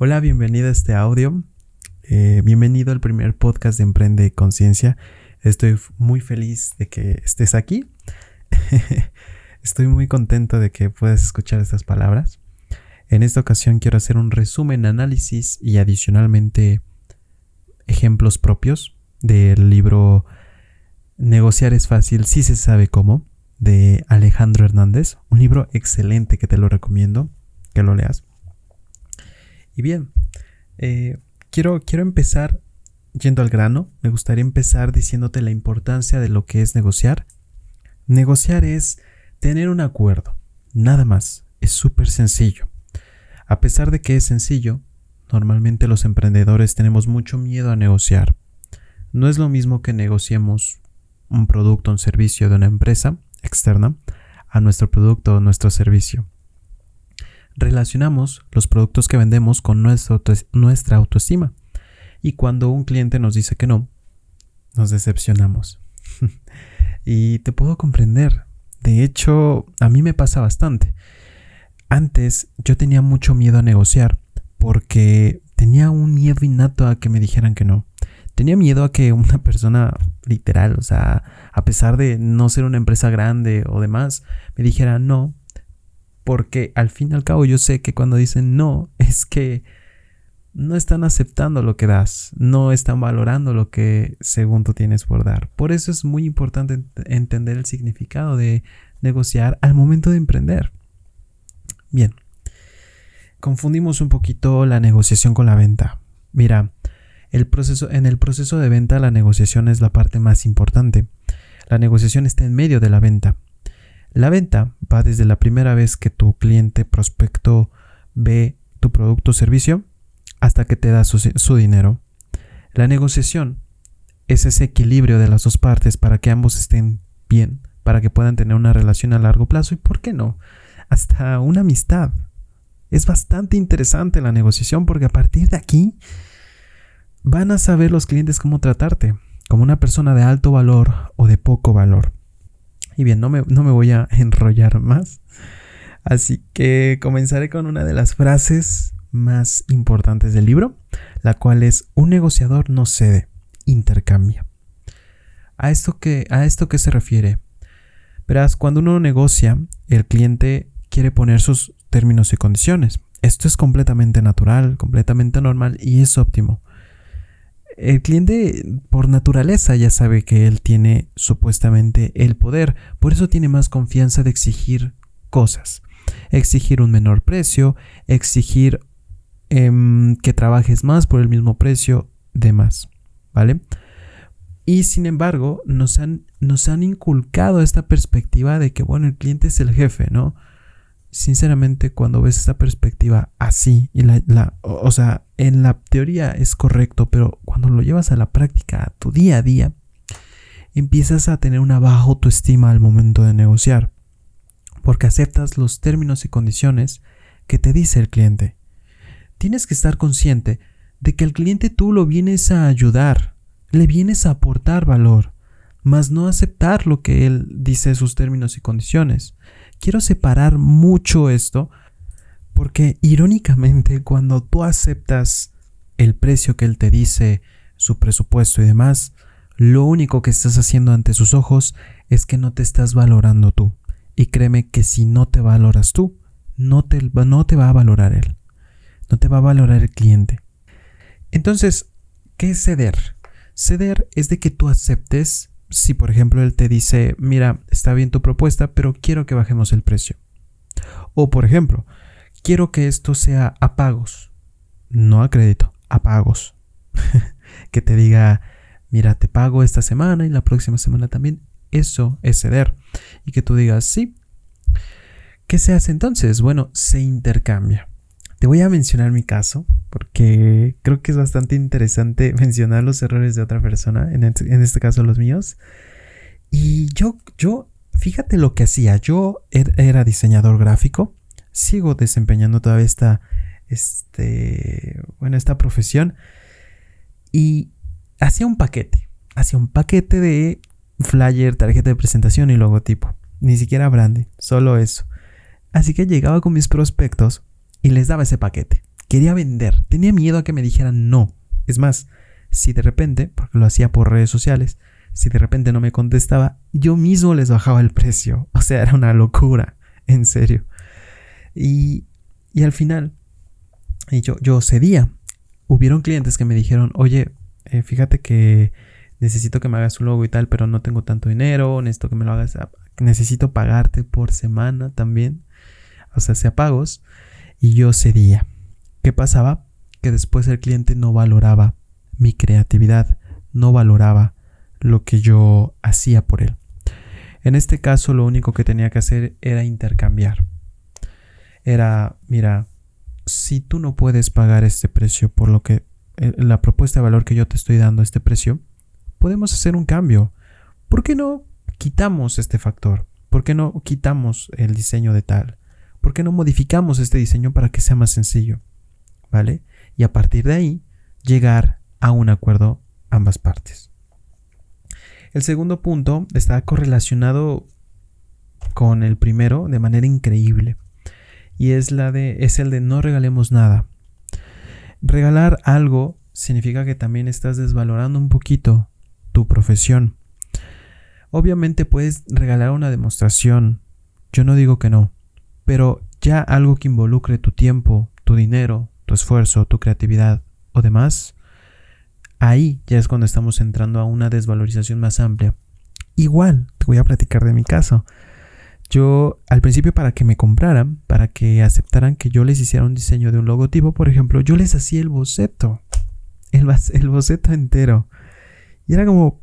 Hola, bienvenido a este audio. Eh, bienvenido al primer podcast de Emprende Conciencia. Estoy muy feliz de que estés aquí. Estoy muy contento de que puedas escuchar estas palabras. En esta ocasión quiero hacer un resumen, análisis y adicionalmente ejemplos propios del libro Negociar es fácil si se sabe cómo de Alejandro Hernández. Un libro excelente que te lo recomiendo que lo leas. Y bien, eh, quiero, quiero empezar yendo al grano. Me gustaría empezar diciéndote la importancia de lo que es negociar. Negociar es tener un acuerdo. Nada más. Es súper sencillo. A pesar de que es sencillo, normalmente los emprendedores tenemos mucho miedo a negociar. No es lo mismo que negociemos un producto un servicio de una empresa externa a nuestro producto o nuestro servicio relacionamos los productos que vendemos con nuestra autoestima. Y cuando un cliente nos dice que no, nos decepcionamos. y te puedo comprender. De hecho, a mí me pasa bastante. Antes yo tenía mucho miedo a negociar porque tenía un miedo innato a que me dijeran que no. Tenía miedo a que una persona literal, o sea, a pesar de no ser una empresa grande o demás, me dijera no, porque al fin y al cabo yo sé que cuando dicen no es que no están aceptando lo que das, no están valorando lo que según tú tienes por dar. Por eso es muy importante entender el significado de negociar al momento de emprender. Bien, confundimos un poquito la negociación con la venta. Mira, el proceso, en el proceso de venta la negociación es la parte más importante. La negociación está en medio de la venta. La venta va desde la primera vez que tu cliente prospecto ve tu producto o servicio hasta que te da su, dinero. La negociación es ese equilibrio de las dos partes para que ambos estén bien, para que puedan tener una relación a largo plazo y, ¿por qué no? Hasta una amistad. Es bastante interesante la negociación porque a partir de aquí van a saber los clientes cómo tratarte, como una persona de alto valor o de poco valor. Y bien, no me, no me voy a enrollar más. Así que comenzaré con una de las frases más importantes del libro, la cual es un negociador no cede, intercambia. ¿A esto que, a esto qué se refiere? Verás, cuando uno negocia, el cliente quiere poner sus términos y condiciones. Esto es completamente natural, completamente normal y es óptimo el cliente por naturaleza ya sabe que él tiene supuestamente el poder, por eso tiene más confianza de exigir cosas, exigir un menor precio, exigir em, que trabajes más por el mismo precio, demás, ¿vale? Y sin embargo, nos han, nos han inculcado esta perspectiva de que, bueno, el cliente es el jefe, ¿no? Sinceramente cuando ves esta perspectiva así, y la, o, sea, en la teoría es correcto, pero cuando lo llevas a la práctica, a tu día a día, empiezas a tener una baja autoestima al momento de negociar, porque aceptas los términos y condiciones que te dice el cliente. Tienes que estar consciente de que al cliente tú lo vienes a ayudar, le vienes a aportar valor, mas no aceptar lo que él dice sus términos y condiciones. Quiero separar mucho esto porque irónicamente cuando tú aceptas el precio que él te dice, su presupuesto y demás, lo único que estás haciendo ante sus ojos es que no te estás valorando tú. Y créeme que si no te valoras tú, no te, no te va a valorar él. No te va a valorar el cliente. Entonces, ¿qué es ceder? Ceder es de que tú aceptes si por ejemplo él te dice, mira, está bien tu propuesta, pero quiero que bajemos el precio. O por ejemplo, quiero que esto sea a pagos, no a crédito, a pagos. que te diga, mira, te pago esta semana y la próxima semana también. Eso es ceder. Y que tú digas, sí. ¿Qué se hace entonces? Bueno, se intercambia. Te voy a mencionar mi caso porque creo que es bastante interesante mencionar los errores de otra persona, en este, caso los míos. Y yo, yo, fíjate lo que hacía. Yo er, era diseñador gráfico, sigo desempeñando toda esta, este, bueno, esta profesión y hacía un paquete, hacía un paquete de flyer, tarjeta de presentación y logotipo. Ni siquiera branding, solo eso. Así que llegaba con mis prospectos y les daba ese paquete. Quería vender. Tenía miedo a que me dijeran no. Es más, si de repente, porque lo hacía por redes sociales, si de repente no me contestaba, yo mismo les bajaba el precio. O sea, era una locura, en serio. Y, y al final, yo, yo cedía. Hubieron clientes que me dijeron, oye, eh, fíjate que necesito que me hagas un logo y tal, pero no tengo tanto dinero, necesito que me lo hagas, necesito pagarte por semana también, o sea, sea pagos, y yo cedía. ¿Qué pasaba? Que después el cliente no valoraba mi creatividad, no valoraba lo que yo hacía por él. En este caso lo único que tenía que hacer era intercambiar. Era, mira, si tú no puedes pagar este precio por lo que eh, la propuesta de valor que yo te estoy dando, este precio, podemos hacer un cambio. ¿Por qué no quitamos este factor? ¿Por qué no quitamos el diseño de tal? ¿Por qué no modificamos este diseño para que sea más sencillo? ¿Vale? Y a partir de ahí, llegar a un acuerdo ambas partes. El segundo punto está correlacionado con el primero de manera increíble. Y es la de es el de no regalemos nada. Regalar algo significa que también estás desvalorando un poquito tu profesión. Obviamente puedes regalar una demostración, yo no digo que no, pero ya algo que involucre tu tiempo, tu dinero, tu esfuerzo, tu creatividad o demás, ahí ya es cuando estamos entrando a una desvalorización más amplia. Igual, te voy a platicar de mi caso. Yo al principio para que me compraran, para que aceptaran que yo les hiciera un diseño de un logotipo, por ejemplo, yo les hacía el boceto, el, boceto entero. Y era como,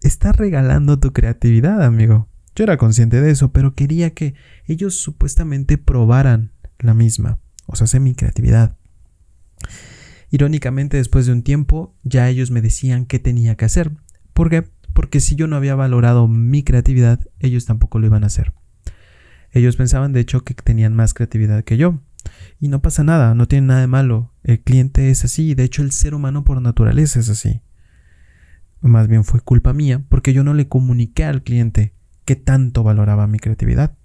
estás regalando tu creatividad, amigo. Yo era consciente de eso, pero quería que ellos supuestamente probaran la misma, o sea, mi creatividad. Irónicamente, después de un tiempo, ya ellos me decían qué tenía que hacer. ¿Por qué? Porque si yo no había valorado mi creatividad, ellos tampoco lo iban a hacer. Ellos pensaban, de hecho, que tenían más creatividad que yo. Y no pasa nada, no tiene nada de malo. El cliente es así, de hecho el ser humano por naturaleza es así más bien fue culpa mía porque yo no le comuniqué al cliente que tanto valoraba mi creatividad.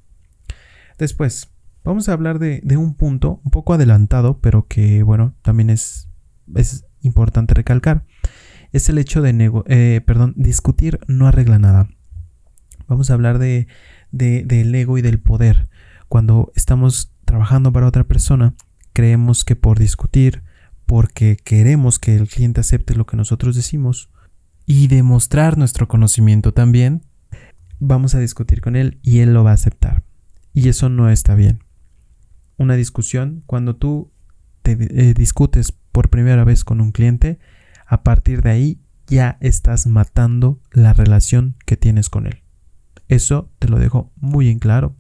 Después, vamos a hablar de, un punto un poco adelantado, pero que, bueno, también es, es importante recalcar. Es el hecho de, nego eh, perdón, discutir no arregla nada. Vamos a hablar de, de, del ego y del poder. Cuando estamos trabajando para otra persona, creemos que por discutir, porque queremos que el cliente acepte lo que nosotros decimos, y demostrar nuestro conocimiento también, vamos a discutir con él y él lo va a aceptar. Y eso no está bien. Una discusión, cuando tú te eh, discutes por primera vez con un cliente, a partir de ahí ya estás matando la relación que tienes con él. Eso te lo dejo muy en claro.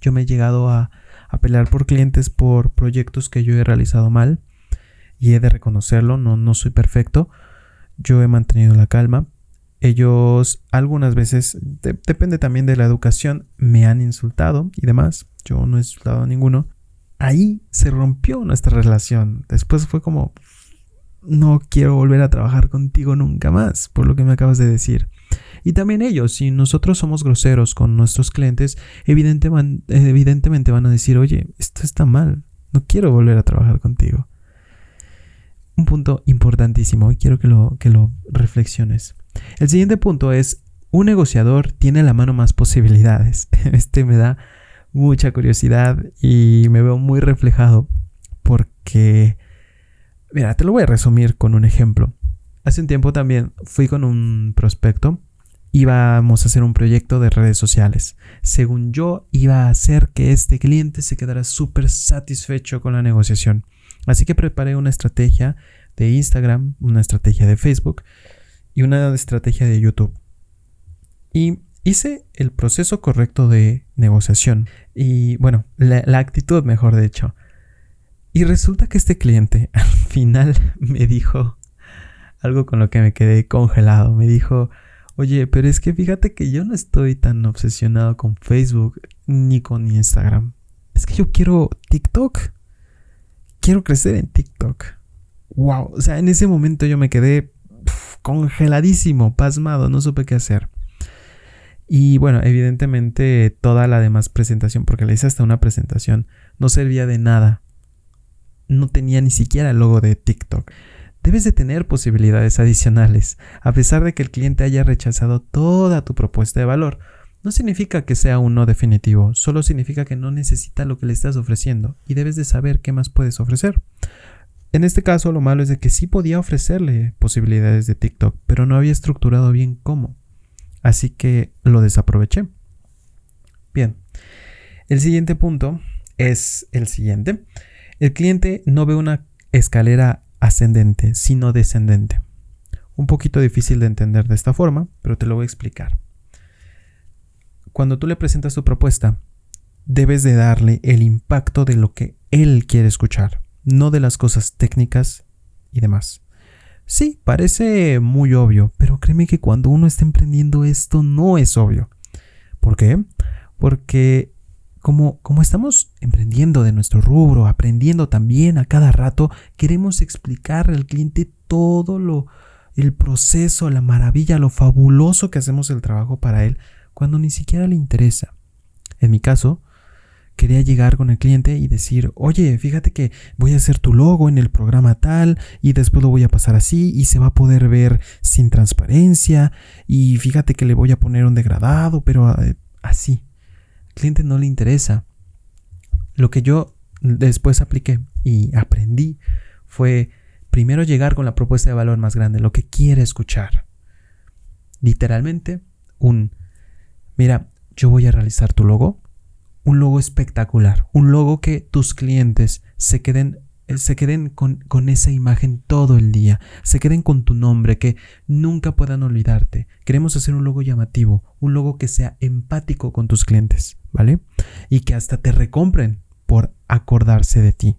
Yo me he llegado a, a pelear por clientes por proyectos que yo he realizado mal y he de reconocerlo, no, no soy perfecto, yo he mantenido la calma. Ellos algunas veces, depende también de la educación, me han insultado y demás. Yo no he insultado a ninguno. Ahí se rompió nuestra relación. Después fue como, no quiero volver a trabajar contigo nunca más, por lo que me acabas de decir. Y también ellos, si nosotros somos groseros con nuestros clientes, evidentemente van a decir, oye, esto está mal, no quiero volver a trabajar contigo un punto importantísimo y quiero que lo, que lo reflexiones. El siguiente punto es, un negociador tiene la mano más posibilidades. Este me da mucha curiosidad y me veo muy reflejado porque, mira, te lo voy a resumir con un ejemplo. Hace un tiempo también fui con un prospecto, íbamos a hacer un proyecto de redes sociales. Según yo, iba a hacer que este cliente se quedara súper satisfecho con la negociación. Así que preparé una estrategia de Instagram, una estrategia de Facebook y una estrategia de YouTube. Y hice el proceso correcto de negociación y bueno, la, actitud mejor de hecho. Y resulta que este cliente al final me dijo algo con lo que me quedé congelado. Me dijo, oye, pero es que fíjate que yo no estoy tan obsesionado con Facebook ni con Instagram. Es que yo quiero TikTok quiero crecer en TikTok. Wow, o sea, en ese momento yo me quedé congeladísimo, pasmado, no supe qué hacer. Y bueno, evidentemente toda la demás presentación, porque le hice hasta una presentación, no servía de nada. no tenía ni siquiera el logo de TikTok. Debes de tener posibilidades adicionales, a pesar de que el cliente haya rechazado toda tu propuesta de valor. No significa que sea un no definitivo, solo significa que no necesita lo que le estás ofreciendo y debes de saber qué más puedes ofrecer. En este caso lo malo es de que sí podía ofrecerle posibilidades de TikTok, pero no había estructurado bien cómo. Así que lo desaproveché. Bien, el siguiente punto es el siguiente. El cliente no ve una escalera ascendente, sino descendente. Un poquito difícil de entender de esta forma, pero te lo voy a explicar. Cuando tú le presentas tu propuesta, debes de darle el impacto de lo que él quiere escuchar, no de las cosas técnicas y demás. Sí, parece muy obvio, pero créeme que cuando uno está emprendiendo esto no es obvio. ¿Por qué? Porque como, como estamos emprendiendo de nuestro rubro, aprendiendo también a cada rato, queremos explicarle al cliente todo lo, el proceso, la maravilla, lo fabuloso que hacemos el trabajo para él, cuando ni siquiera le interesa. En mi caso, quería llegar con el cliente y decir, oye, fíjate que voy a hacer tu logo en el programa tal y después lo voy a pasar así y se va a poder ver sin transparencia y fíjate que le voy a poner un degradado, pero eh, así. Al cliente no le interesa. Lo que yo después apliqué y aprendí fue primero llegar con la propuesta de valor más grande, lo que quiere escuchar. Literalmente, un, mira, yo voy a realizar tu logo, un logo espectacular, un logo que tus clientes se queden, eh, se queden con, con, esa imagen todo el día, se queden con tu nombre, que nunca puedan olvidarte. Queremos hacer un logo llamativo, un logo que sea empático con tus clientes, ¿vale? Y que hasta te recompren por acordarse de ti.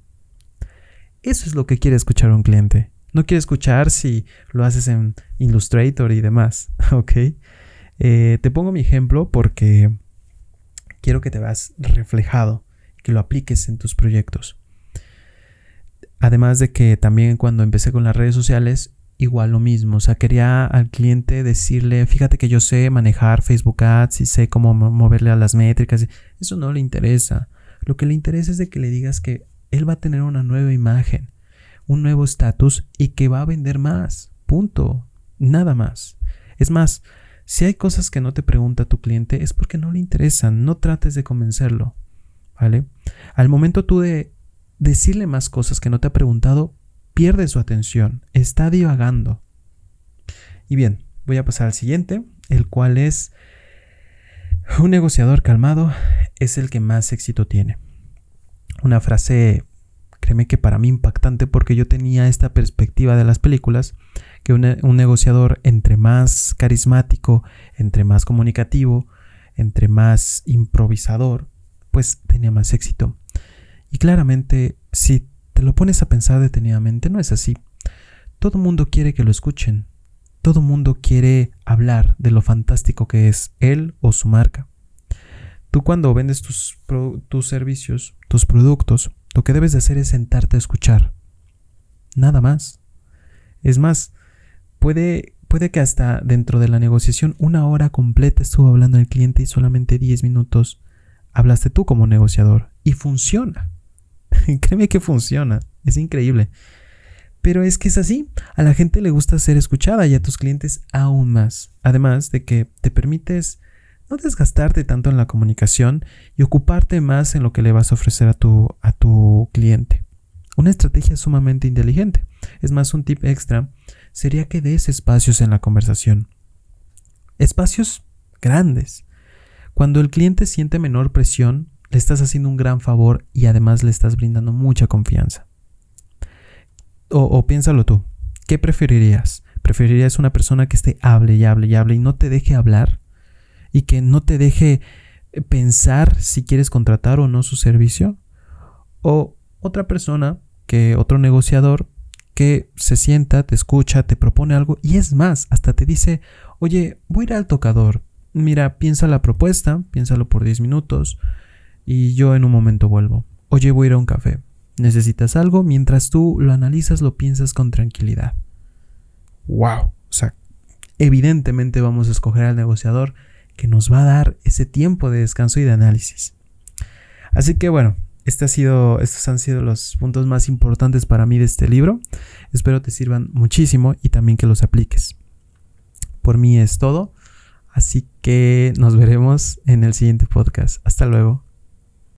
Eso es lo que quiere escuchar un cliente. No quiere escuchar si lo haces en Illustrator y demás, ¿ok? Eh, te pongo mi ejemplo porque quiero que te veas reflejado, que lo apliques en tus proyectos. Además de que también cuando empecé con las redes sociales, igual lo mismo. O sea, quería al cliente decirle, fíjate que yo sé manejar Facebook Ads y sé cómo moverle a las métricas. Eso no le interesa. Lo que le interesa es de que le digas que él va a tener una nueva imagen, un nuevo estatus y que va a vender más. Punto. Nada más. Es más, si hay cosas que no te pregunta tu cliente es porque no le interesan, no trates de convencerlo, ¿vale? Al momento tú de decirle más cosas que no te ha preguntado, pierde su atención, está divagando. Y bien, voy a pasar al siguiente, el cual es un negociador calmado es el que más éxito tiene. Una frase, créeme que para mí impactante porque yo tenía esta perspectiva de las películas que un, negociador entre más carismático, entre más comunicativo, entre más improvisador, pues tenía más éxito. Y claramente, si te lo pones a pensar detenidamente, no es así. Todo mundo quiere que lo escuchen. Todo mundo quiere hablar de lo fantástico que es él o su marca. Tú cuando vendes tus, tus servicios, tus productos, lo que debes de hacer es sentarte a escuchar. Nada más. Es más, Puede, puede que hasta dentro de la negociación una hora completa estuvo hablando el cliente y solamente 10 minutos hablaste tú como negociador. Y funciona. Créeme que funciona. Es increíble. Pero es que es así. A la gente le gusta ser escuchada y a tus clientes aún más. Además de que te permites no desgastarte tanto en la comunicación y ocuparte más en lo que le vas a ofrecer a tu, a tu cliente. Una estrategia sumamente inteligente. Es más, un tip extra sería que des espacios en la conversación. Espacios grandes. Cuando el cliente siente menor presión, le estás haciendo un gran favor y además le estás brindando mucha confianza. O, piénsalo tú, ¿qué preferirías? ¿Preferirías una persona que esté hable y hable y hable y no te deje hablar? ¿Y que no te deje pensar si quieres contratar o no su servicio? ¿O otra persona que otro negociador que se sienta, te escucha, te propone algo y es más, hasta te dice, oye, voy a ir al tocador, mira, piensa la propuesta, piénsalo por 10 minutos y yo en un momento vuelvo. Oye, voy a ir a un café. ¿Necesitas algo? Mientras tú lo analizas, lo piensas con tranquilidad. ¡Wow! O sea, evidentemente vamos a escoger al negociador que nos va a dar ese tiempo de descanso y de análisis. Así que bueno, este estos han sido los puntos más importantes para mí de este libro. Espero te sirvan muchísimo y también que los apliques. Por mí es todo. Así que nos veremos en el siguiente podcast. Hasta luego.